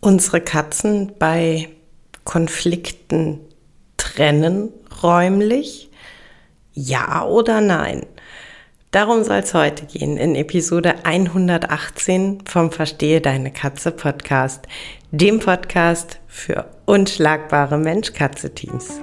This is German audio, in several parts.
unsere Katzen bei Konflikten trennen räumlich? Ja oder nein? Darum soll es heute gehen in Episode 118 vom Verstehe deine Katze Podcast, dem Podcast für unschlagbare Mensch-Katze-Teams.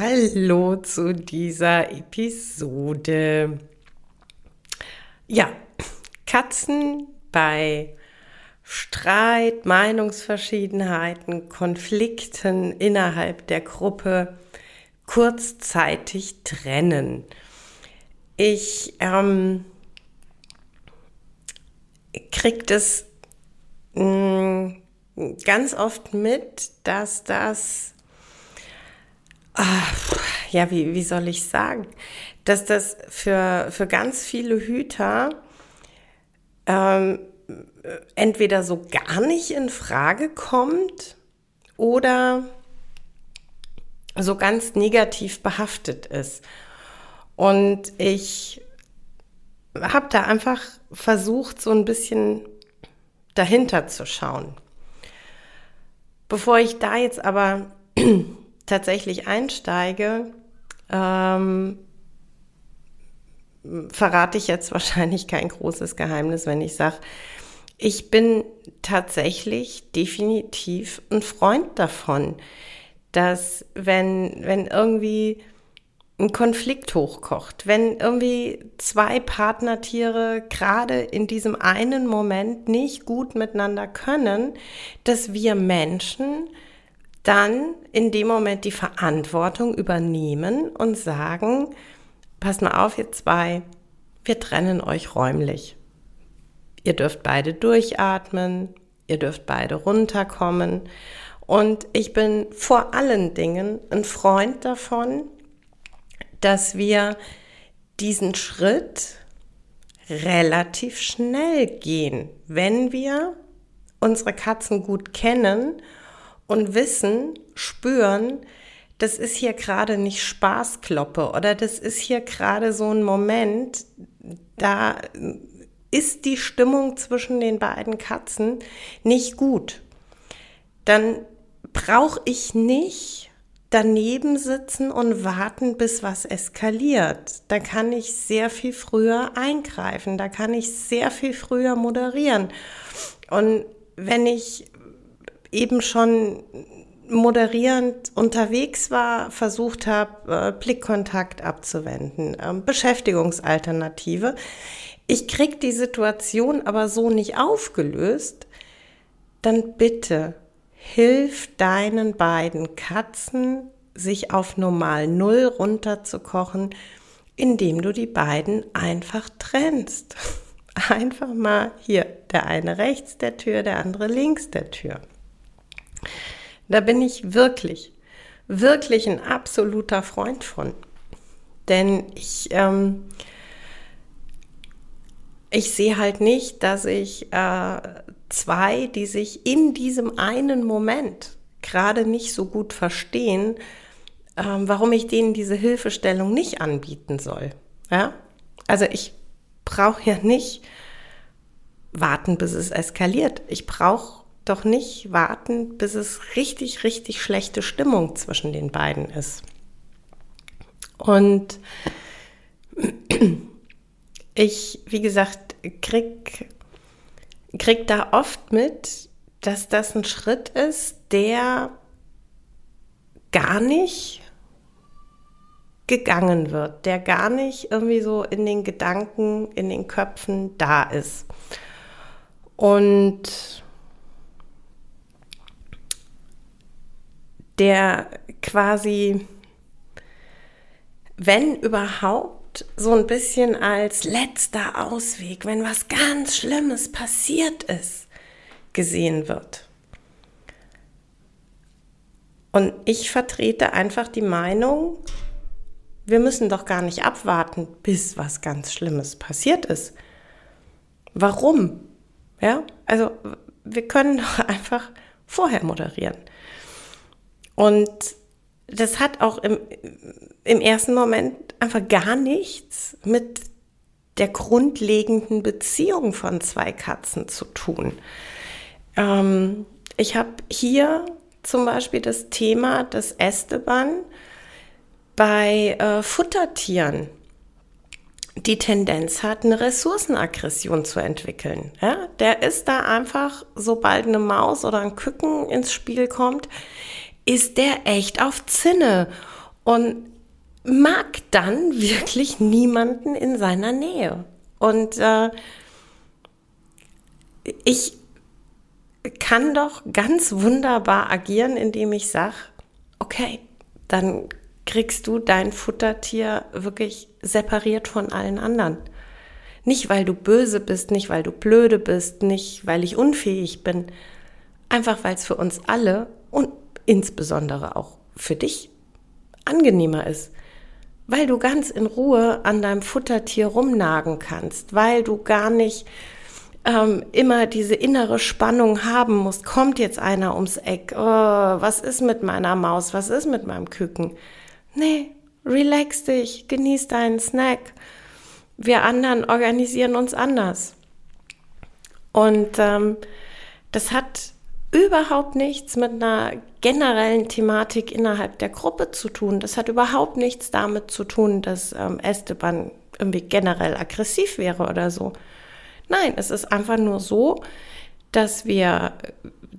Hallo zu dieser Episode. Ja, Katzen bei Streit, Meinungsverschiedenheiten, Konflikten innerhalb der Gruppe kurzzeitig trennen. Ich ähm, kriege das mh, mm, ganz oft mit, dass das Ach, ja, wie, wie soll ich sagen, dass das für, für ganz viele Hüter ähm, entweder so gar nicht in Frage kommt oder so ganz negativ behaftet ist. Und ich habe da einfach versucht, so ein bisschen dahinter zu schauen. Bevor ich da jetzt aber tatsächlich einsteige, ähm, verrate ich jetzt wahrscheinlich kein großes Geheimnis, wenn ich sage, ich bin tatsächlich definitiv ein Freund davon, dass wenn, wenn irgendwie ein Konflikt hochkocht, wenn irgendwie zwei Partnertiere gerade in diesem einen Moment nicht gut miteinander können, dass wir Menschen dann in dem Moment die Verantwortung übernehmen und sagen, pass mal auf, ihr zwei, wir trennen euch räumlich. Ihr dürft beide durchatmen, ihr dürft beide runterkommen. Und ich bin vor allen Dingen ein Freund davon, dass wir diesen Schritt relativ schnell gehen, wenn wir unsere Katzen gut kennen und wissen, spüren, das ist hier gerade nicht Spaßkloppe oder das ist hier gerade so ein Moment, da ist die Stimmung zwischen den beiden Katzen nicht gut. Dann brauche ich nicht daneben sitzen und warten, bis was eskaliert. Da kann ich sehr viel früher eingreifen, da kann ich sehr viel früher moderieren. Und wenn ich eben schon moderierend unterwegs war, versucht habe, äh, Blickkontakt abzuwenden, ähm, Beschäftigungsalternative. Ich krieg die Situation aber so nicht aufgelöst, dann bitte hilf deinen beiden Katzen, sich auf normal Null runterzukochen, indem du die beiden einfach trennst. Einfach mal hier, der eine rechts der Tür, der andere links der Tür. Da bin ich wirklich, wirklich ein absoluter Freund von. Denn ich, ähm, ich sehe halt nicht, dass ich äh, zwei, die sich in diesem einen Moment gerade nicht so gut verstehen, äh, warum ich denen diese Hilfestellung nicht anbieten soll. Ja? Also ich brauche ja nicht warten, bis es eskaliert. Ich brauche doch nicht warten, bis es richtig, richtig schlechte Stimmung zwischen den beiden ist. Und ich, wie gesagt, krieg, krieg da oft mit, dass das ein Schritt ist, der gar nicht gegangen wird, der gar nicht irgendwie so in den Gedanken, in den Köpfen da ist. Und der quasi, wenn überhaupt, so ein bisschen als letzter Ausweg, wenn was ganz Schlimmes passiert ist, gesehen wird. Und ich vertrete einfach die Meinung, wir müssen doch gar nicht abwarten, bis was ganz Schlimmes passiert ist. Warum? Ja, also wir können doch einfach vorher moderieren. Und das hat auch im, im ersten Moment einfach gar nichts mit der grundlegenden Beziehung von zwei Katzen zu tun. Ähm, ich habe hier zum Beispiel das Thema des Esteban bei äh, Futtertieren die Tendenz hat, eine Ressourcenaggression zu entwickeln. Ja? Der ist da einfach, sobald eine Maus oder ein Küken ins Spiel kommt, ist der echt auf Zinne und mag dann wirklich niemanden in seiner Nähe. Und äh, ich kann doch ganz wunderbar agieren, indem ich sage, okay, dann kriegst du dein Futtertier wirklich separiert von allen anderen. Nicht, weil du böse bist, nicht, weil du blöde bist, nicht, weil ich unfähig bin. Einfach, weil es für uns alle und insbesondere auch für dich angenehmer ist. Weil du ganz in Ruhe an deinem Futtertier rumnagen kannst, weil du gar nicht ähm, immer diese innere Spannung haben musst. Kommt jetzt einer ums Eck? Oh, was ist mit meiner Maus? Was ist mit meinem Küken? Nee, relax dich, genieß deinen Snack. Wir anderen organisieren uns anders. Und ähm, das hat überhaupt nichts mit einer generellen Thematik innerhalb der Gruppe zu tun. Das hat überhaupt nichts damit zu tun, dass ähm, Esteban irgendwie generell aggressiv wäre oder so. Nein, es ist einfach nur so, dass wir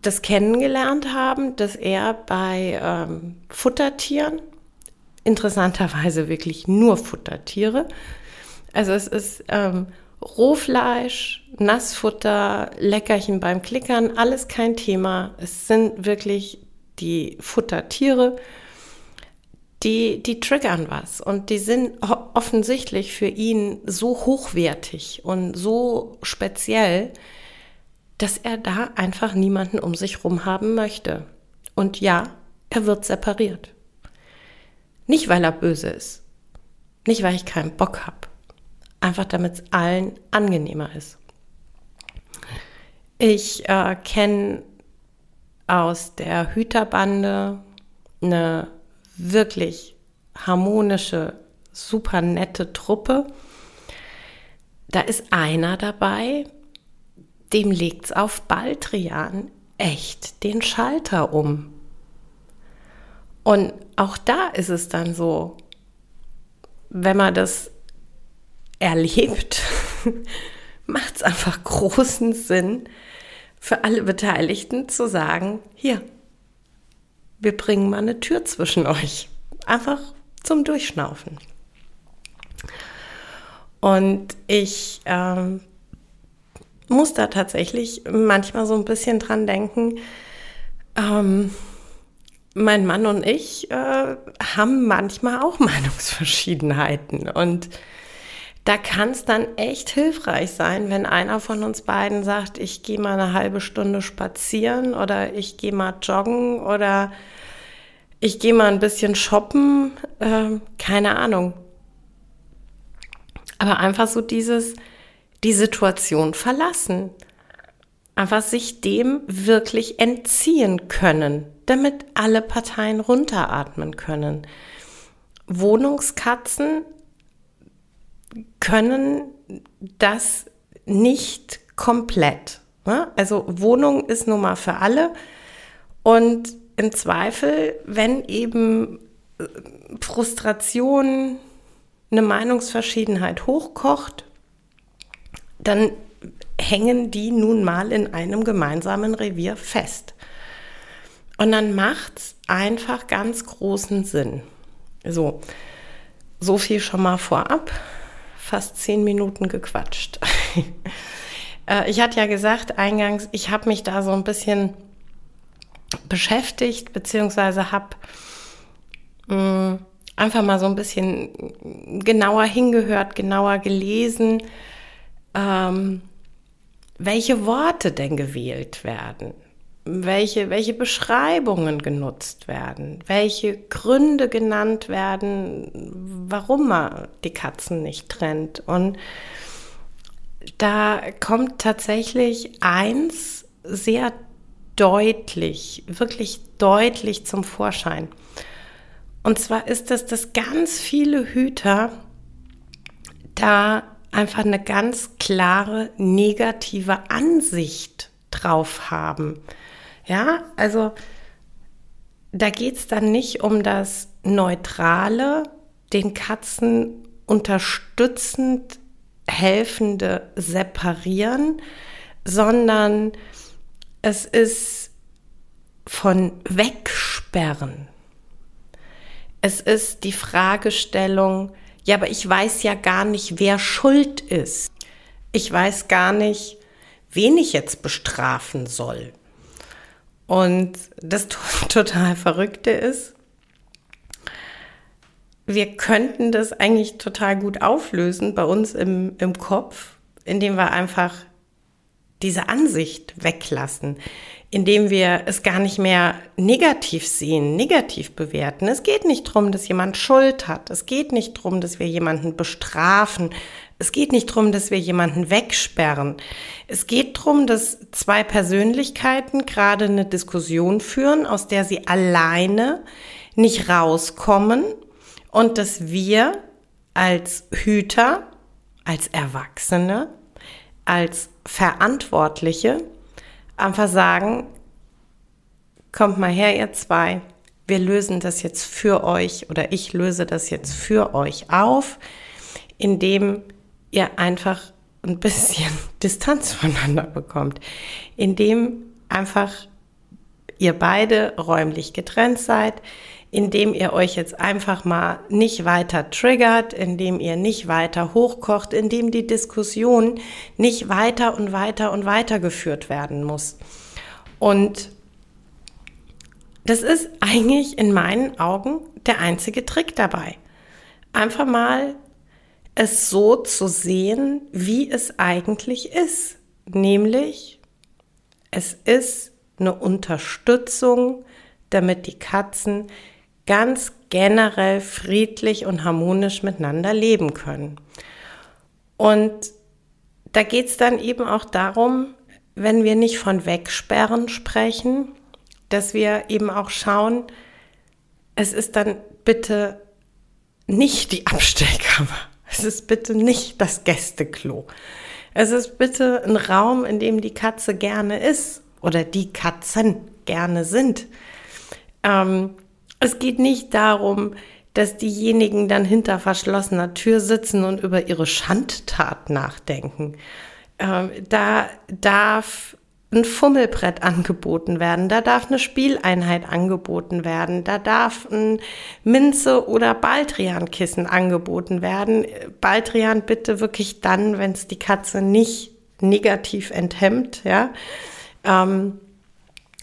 das kennengelernt haben, dass er bei ähm, Futtertieren interessanterweise wirklich nur Futtertiere. Also es ist ähm, Rohfleisch, Nassfutter, Leckerchen beim Klickern, alles kein Thema. Es sind wirklich die Futtertiere, die, die triggern was und die sind offensichtlich für ihn so hochwertig und so speziell, dass er da einfach niemanden um sich rum haben möchte. Und ja, er wird separiert. Nicht, weil er böse ist. Nicht, weil ich keinen Bock habe. Einfach damit es allen angenehmer ist. Ich äh, kenne aus der Hüterbande eine wirklich harmonische, super nette Truppe. Da ist einer dabei, dem legt es auf Baldrian echt den Schalter um. Und auch da ist es dann so, wenn man das erlebt, macht es einfach großen Sinn für alle Beteiligten zu sagen, hier, wir bringen mal eine Tür zwischen euch. Einfach zum Durchschnaufen. Und ich ähm, muss da tatsächlich manchmal so ein bisschen dran denken, ähm, mein Mann und ich äh, haben manchmal auch Meinungsverschiedenheiten und da kann es dann echt hilfreich sein, wenn einer von uns beiden sagt, ich gehe mal eine halbe Stunde spazieren oder ich gehe mal joggen oder ich gehe mal ein bisschen shoppen, äh, keine Ahnung. Aber einfach so dieses, die Situation verlassen. Einfach sich dem wirklich entziehen können damit alle Parteien runteratmen können. Wohnungskatzen können das nicht komplett. Ne? Also Wohnung ist nun mal für alle und im Zweifel, wenn eben äh, Frustration, eine Meinungsverschiedenheit hochkocht, dann hängen die nun mal in einem gemeinsamen Revier fest. Und dann macht's einfach ganz großen Sinn. So, so viel schon mal vorab. Fast zehn Minuten gequatscht. Äh, ich hatte ja gesagt eingangs, ich habe mich da so ein bisschen beschäftigt, beziehungsweise habe mm, einfach mal so ein bisschen genauer hingehört, genauer gelesen, ähm, welche Worte denn gewählt werden welche, welche Beschreibungen genutzt werden, welche Gründe genannt werden, warum man die Katzen nicht trennt. Und da kommt tatsächlich eins sehr deutlich, wirklich deutlich zum Vorschein. Und zwar ist es, dass ganz viele Hüter da einfach eine ganz klare negative Ansicht drauf haben. Ja, also da geht es dann nicht um das Neutrale, den Katzen unterstützend helfende Separieren, sondern es ist von Wegsperren. Es ist die Fragestellung, ja, aber ich weiß ja gar nicht, wer schuld ist. Ich weiß gar nicht, wen ich jetzt bestrafen soll. Und das total Verrückte ist, wir könnten das eigentlich total gut auflösen bei uns im, im Kopf, indem wir einfach diese Ansicht weglassen, indem wir es gar nicht mehr negativ sehen, negativ bewerten. Es geht nicht darum, dass jemand Schuld hat. Es geht nicht darum, dass wir jemanden bestrafen. Es geht nicht darum, dass wir jemanden wegsperren. Es geht darum, dass zwei Persönlichkeiten gerade eine Diskussion führen, aus der sie alleine nicht rauskommen und dass wir als Hüter, als Erwachsene, als Verantwortliche einfach sagen, kommt mal her, ihr zwei, wir lösen das jetzt für euch oder ich löse das jetzt für euch auf, indem ihr einfach ein bisschen Distanz voneinander bekommt, indem einfach ihr beide räumlich getrennt seid, indem ihr euch jetzt einfach mal nicht weiter triggert, indem ihr nicht weiter hochkocht, indem die Diskussion nicht weiter und weiter und weiter geführt werden muss. Und das ist eigentlich in meinen Augen der einzige Trick dabei. Einfach mal es so zu sehen, wie es eigentlich ist. Nämlich, es ist eine Unterstützung, damit die Katzen ganz generell friedlich und harmonisch miteinander leben können. Und da geht es dann eben auch darum, wenn wir nicht von Wegsperren sprechen, dass wir eben auch schauen, es ist dann bitte nicht die Abstellkammer. Es ist bitte nicht das Gästeklo. Es ist bitte ein Raum, in dem die Katze gerne ist oder die Katzen gerne sind. Ähm, es geht nicht darum, dass diejenigen dann hinter verschlossener Tür sitzen und über ihre Schandtat nachdenken. Ähm, da darf ein Fummelbrett angeboten werden, da darf eine Spieleinheit angeboten werden, da darf ein Minze- oder Baldrian-Kissen angeboten werden. Baldrian bitte wirklich dann, wenn es die Katze nicht negativ enthemmt, ja. Ähm,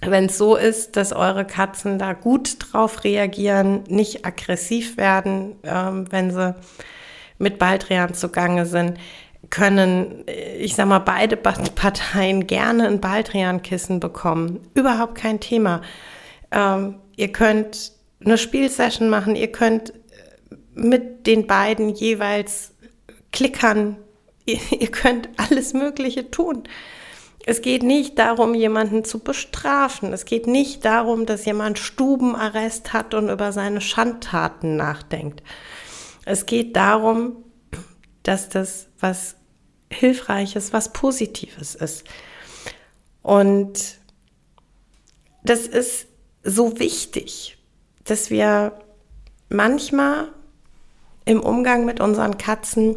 wenn es so ist, dass eure Katzen da gut drauf reagieren, nicht aggressiv werden, ähm, wenn sie mit Baldrian zugange sind, können, ich sag mal, beide Parteien gerne ein Baldrian-Kissen bekommen. Überhaupt kein Thema. Ähm, ihr könnt eine Spielsession machen, ihr könnt mit den beiden jeweils klickern, ihr, ihr könnt alles Mögliche tun. Es geht nicht darum, jemanden zu bestrafen. Es geht nicht darum, dass jemand Stubenarrest hat und über seine Schandtaten nachdenkt. Es geht darum, dass das was Hilfreiches, was Positives ist. Und das ist so wichtig, dass wir manchmal im Umgang mit unseren Katzen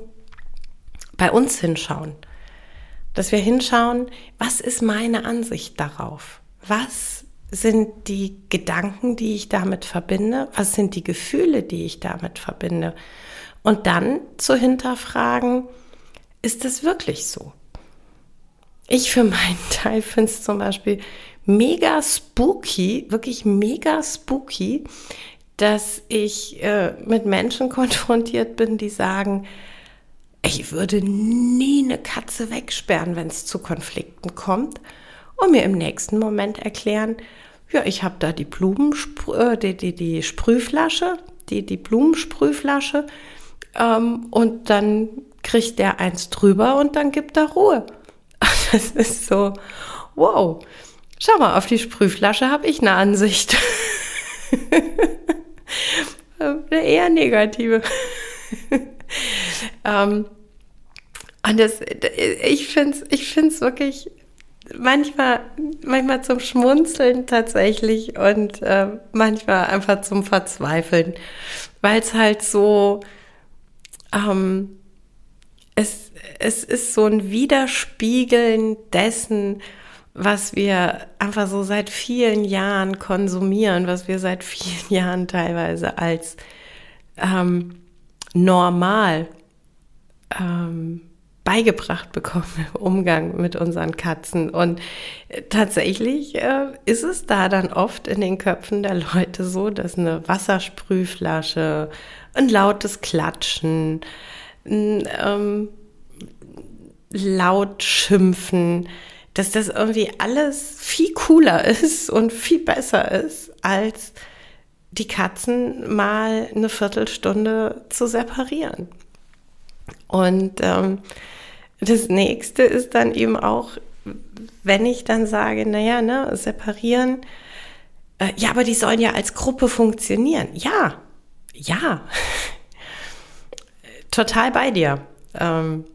bei uns hinschauen dass wir hinschauen, was ist meine Ansicht darauf? Was sind die Gedanken, die ich damit verbinde? Was sind die Gefühle, die ich damit verbinde? Und dann zu hinterfragen, ist es wirklich so? Ich für meinen Teil finde es zum Beispiel mega spooky, wirklich mega spooky, dass ich äh, mit Menschen konfrontiert bin, die sagen, ich würde nie eine Katze wegsperren, wenn es zu Konflikten kommt und mir im nächsten Moment erklären, ja, ich habe da die Blumen, äh, die, die, die Sprühflasche, die, die Blumensprühflasche ähm, und dann kriegt der eins drüber und dann gibt er Ruhe. Das ist so, wow, schau mal, auf die Sprühflasche habe ich eine Ansicht. eine eher negative. ähm, und das, ich finde es ich find's wirklich manchmal, manchmal zum Schmunzeln tatsächlich und äh, manchmal einfach zum Verzweifeln, weil es halt so, ähm, es, es ist so ein Widerspiegeln dessen, was wir einfach so seit vielen Jahren konsumieren, was wir seit vielen Jahren teilweise als ähm, normal ähm, beigebracht bekommen im Umgang mit unseren Katzen. Und tatsächlich äh, ist es da dann oft in den Köpfen der Leute so, dass eine Wassersprühflasche, ein lautes Klatschen, ähm, laut schimpfen, dass das irgendwie alles viel cooler ist und viel besser ist, als die Katzen mal eine Viertelstunde zu separieren. Und ähm, das nächste ist dann eben auch, wenn ich dann sage, naja, ne, separieren, äh, ja, aber die sollen ja als Gruppe funktionieren. Ja, ja, total bei dir. Ähm,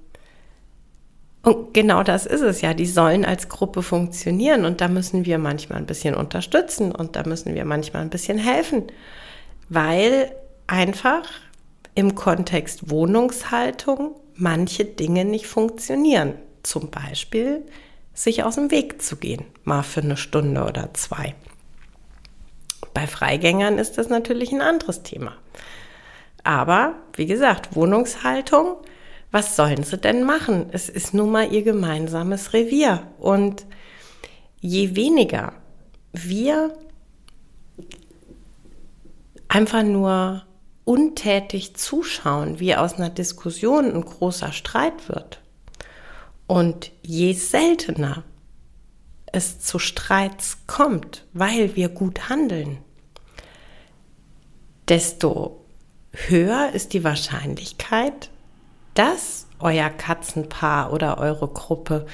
und genau das ist es ja. Die sollen als Gruppe funktionieren und da müssen wir manchmal ein bisschen unterstützen und da müssen wir manchmal ein bisschen helfen, weil einfach im Kontext Wohnungshaltung manche Dinge nicht funktionieren. Zum Beispiel sich aus dem Weg zu gehen, mal für eine Stunde oder zwei. Bei Freigängern ist das natürlich ein anderes Thema. Aber wie gesagt, Wohnungshaltung, was sollen sie denn machen? Es ist nun mal ihr gemeinsames Revier. Und je weniger wir einfach nur untätig zuschauen, wie aus einer Diskussion ein großer Streit wird. Und je seltener es zu Streits kommt, weil wir gut handeln, desto höher ist die Wahrscheinlichkeit, dass euer Katzenpaar oder eure Gruppe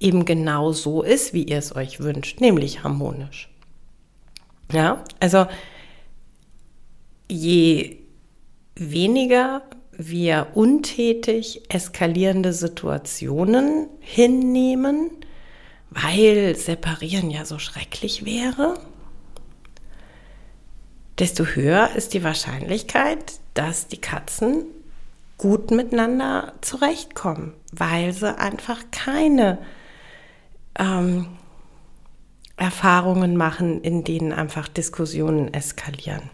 eben genau so ist, wie ihr es euch wünscht, nämlich harmonisch. Ja, also je weniger wir untätig eskalierende Situationen hinnehmen, weil separieren ja so schrecklich wäre, desto höher ist die Wahrscheinlichkeit, dass die Katzen gut miteinander zurechtkommen, weil sie einfach keine ähm, Erfahrungen machen, in denen einfach Diskussionen eskalieren.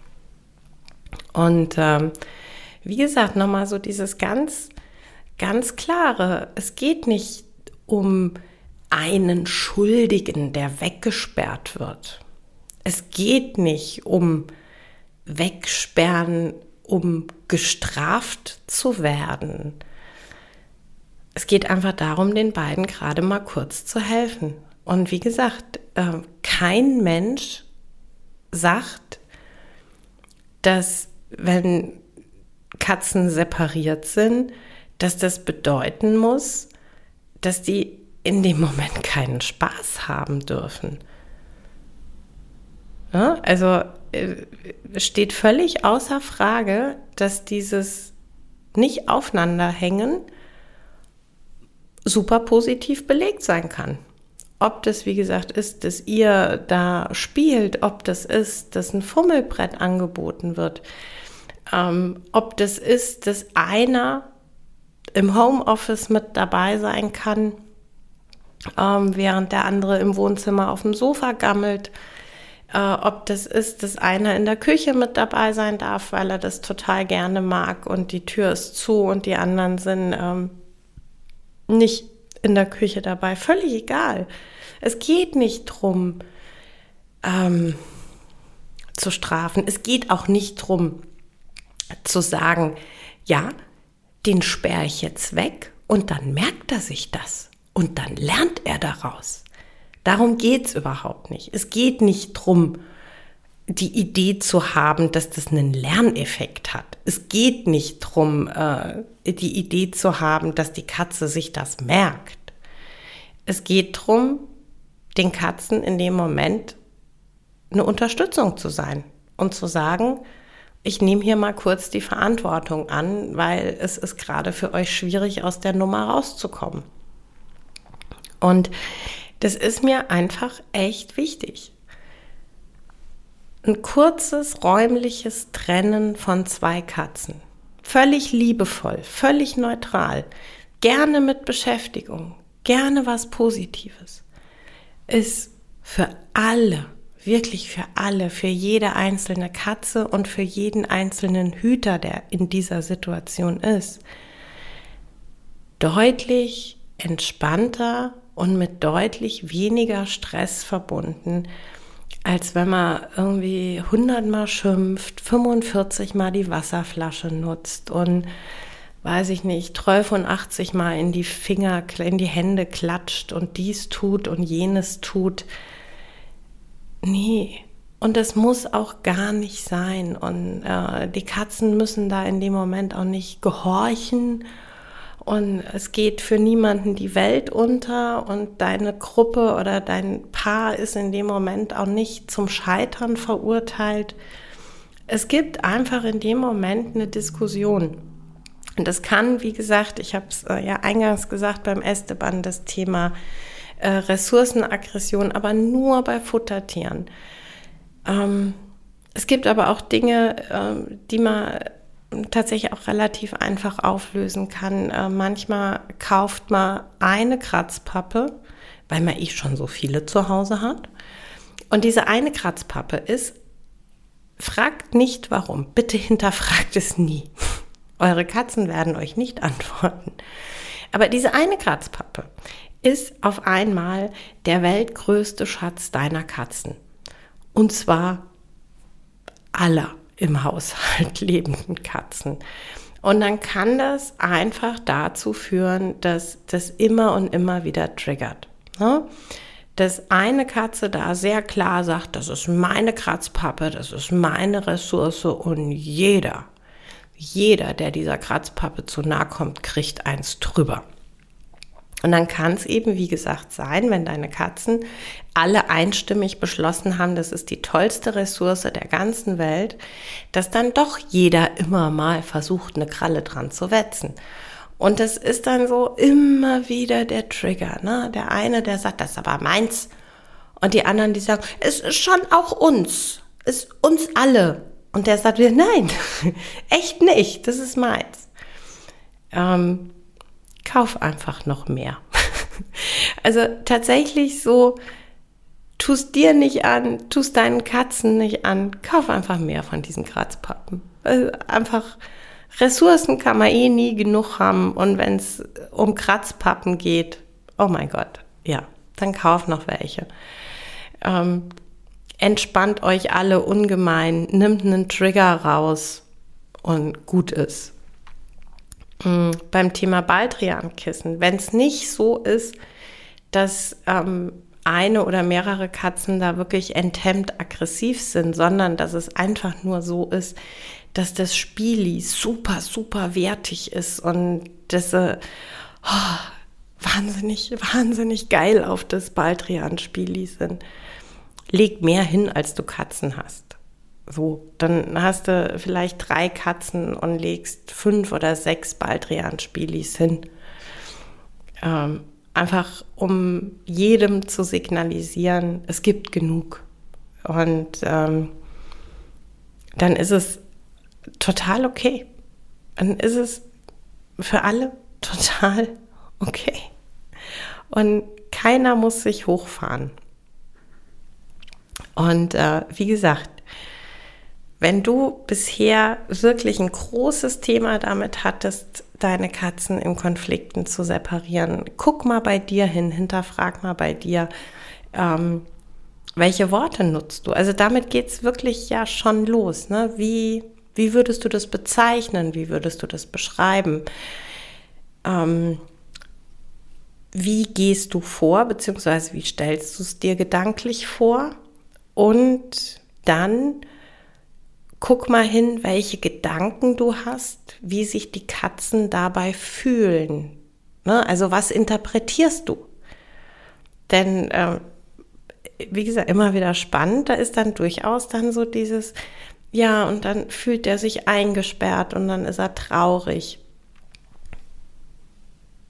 Und ähm, wie gesagt, nochmal so dieses ganz, ganz klare, es geht nicht um einen Schuldigen, der weggesperrt wird. Es geht nicht um Wegsperren, um gestraft zu werden. Es geht einfach darum, den beiden gerade mal kurz zu helfen. Und wie gesagt, äh, kein Mensch sagt, dass wenn Katzen separiert sind, dass das bedeuten muss, dass die in dem Moment keinen Spaß haben dürfen. Ja, also steht völlig außer Frage, dass dieses nicht aufeinanderhängen super positiv belegt sein kann. Ob das, wie gesagt, ist, dass ihr da spielt, ob das ist, dass ein Fummelbrett angeboten wird, ähm, ob das ist, dass einer im Homeoffice mit dabei sein kann, ähm, während der andere im Wohnzimmer auf dem Sofa gammelt. Äh, ob das ist, dass einer in der Küche mit dabei sein darf, weil er das total gerne mag und die Tür ist zu und die anderen sind ähm, nicht in der Küche dabei. Völlig egal. Es geht nicht drum, ähm, zu strafen. Es geht auch nicht drum, zu sagen, ja, den sperre ich jetzt weg und dann merkt er sich das und dann lernt er daraus. Darum geht's überhaupt nicht. Es geht nicht drum, die Idee zu haben, dass das einen Lerneffekt hat. Es geht nicht drum, äh, die Idee zu haben, dass die Katze sich das merkt. Es geht drum, den Katzen in dem Moment eine Unterstützung zu sein und zu sagen, ich nehme hier mal kurz die Verantwortung an, weil es ist gerade für euch schwierig, aus der Nummer rauszukommen. Und das ist mir einfach echt wichtig. Ein kurzes räumliches Trennen von zwei Katzen. Völlig liebevoll, völlig neutral, gerne mit Beschäftigung, gerne was Positives, ist für alle wirklich für alle, für jede einzelne Katze und für jeden einzelnen Hüter, der in dieser Situation ist, deutlich entspannter und mit deutlich weniger Stress verbunden, als wenn man irgendwie 100 Mal schimpft, 45 Mal die Wasserflasche nutzt und weiß ich nicht, 80 Mal in die Finger, in die Hände klatscht und dies tut und jenes tut. Nee, und das muss auch gar nicht sein. Und äh, die Katzen müssen da in dem Moment auch nicht gehorchen. Und es geht für niemanden die Welt unter und deine Gruppe oder dein Paar ist in dem Moment auch nicht zum Scheitern verurteilt. Es gibt einfach in dem Moment eine Diskussion. Und das kann, wie gesagt, ich habe es äh, ja eingangs gesagt beim Esteban, das Thema äh, Ressourcenaggression, aber nur bei Futtertieren. Ähm, es gibt aber auch Dinge, äh, die man tatsächlich auch relativ einfach auflösen kann. Äh, manchmal kauft man eine Kratzpappe, weil man eh schon so viele zu Hause hat. Und diese eine Kratzpappe ist, fragt nicht warum. Bitte hinterfragt es nie. Eure Katzen werden euch nicht antworten. Aber diese eine Kratzpappe ist auf einmal der weltgrößte Schatz deiner Katzen. Und zwar aller im Haushalt lebenden Katzen. Und dann kann das einfach dazu führen, dass das immer und immer wieder triggert. Ne? Dass eine Katze da sehr klar sagt, das ist meine Kratzpappe, das ist meine Ressource und jeder, jeder, der dieser Kratzpappe zu nahe kommt, kriegt eins drüber. Und dann kann es eben, wie gesagt, sein, wenn deine Katzen alle einstimmig beschlossen haben, das ist die tollste Ressource der ganzen Welt, dass dann doch jeder immer mal versucht, eine Kralle dran zu wetzen. Und das ist dann so immer wieder der Trigger. Ne? Der eine, der sagt, das ist aber meins. Und die anderen, die sagen, es ist schon auch uns. Es ist uns alle. Und der sagt wieder, nein, echt nicht, das ist meins. Ähm, kauf einfach noch mehr. also tatsächlich so, tust dir nicht an, tust deinen Katzen nicht an, kauf einfach mehr von diesen Kratzpappen. Also einfach Ressourcen kann man eh nie genug haben und wenn es um Kratzpappen geht, oh mein Gott, ja, dann kauf noch welche. Ähm, entspannt euch alle ungemein, nimmt einen Trigger raus und gut ist. Mhm. Beim Thema Baldriankissen, wenn es nicht so ist, dass ähm, eine oder mehrere Katzen da wirklich enthemmt aggressiv sind, sondern dass es einfach nur so ist, dass das Spieli super, super wertig ist und dass sie oh, wahnsinnig, wahnsinnig geil auf das Baldrian-Spieli sind. Leg mehr hin, als du Katzen hast. So, dann hast du vielleicht drei Katzen und legst fünf oder sechs Baldrian-Spielis hin. Ähm, einfach um jedem zu signalisieren, es gibt genug. Und ähm, dann ist es total okay. Dann ist es für alle total okay. Und keiner muss sich hochfahren. Und äh, wie gesagt, wenn du bisher wirklich ein großes Thema damit hattest, deine Katzen in Konflikten zu separieren, guck mal bei dir hin, hinterfrag mal bei dir, ähm, welche Worte nutzt du? Also damit geht es wirklich ja schon los. Ne? Wie, wie würdest du das bezeichnen? Wie würdest du das beschreiben? Ähm, wie gehst du vor, beziehungsweise wie stellst du es dir gedanklich vor? Und dann guck mal hin, welche Gedanken du hast, wie sich die Katzen dabei fühlen. Ne? Also was interpretierst du? Denn, äh, wie gesagt, immer wieder spannend, da ist dann durchaus dann so dieses, ja, und dann fühlt er sich eingesperrt und dann ist er traurig.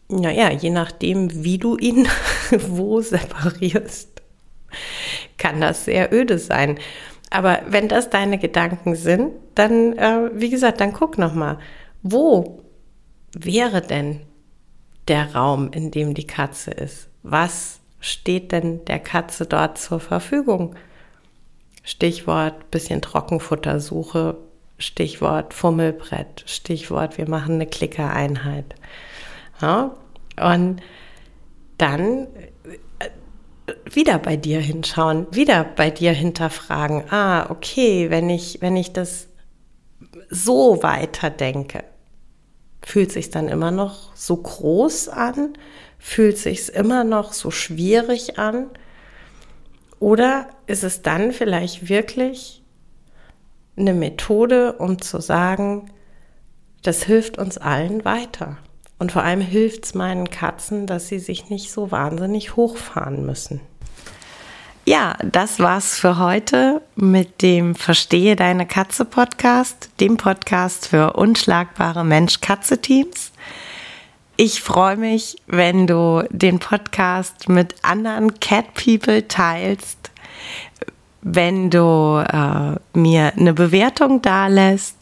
Naja, je nachdem, wie du ihn wo separierst, kann das sehr öde sein. Aber wenn das deine Gedanken sind, dann, äh, wie gesagt, dann guck nochmal, wo wäre denn der Raum, in dem die Katze ist? Was steht denn der Katze dort zur Verfügung? Stichwort bisschen Trockenfuttersuche, Stichwort Fummelbrett, Stichwort wir machen eine Klickereinheit. Ja? Und dann wieder bei dir hinschauen, wieder bei dir hinterfragen, ah, okay, wenn ich, wenn ich das so weiterdenke, fühlt sich dann immer noch so groß an? Fühlt sich immer noch so schwierig an? Oder ist es dann vielleicht wirklich eine Methode, um zu sagen, das hilft uns allen weiter? Und vor allem hilft es meinen Katzen, dass sie sich nicht so wahnsinnig hochfahren müssen. Ja, das war's für heute mit dem Verstehe deine Katze Podcast, dem Podcast für unschlagbare Mensch-Katze-Teams. Ich freue mich, wenn du den Podcast mit anderen Cat People teilst, wenn du äh, mir eine Bewertung dalässt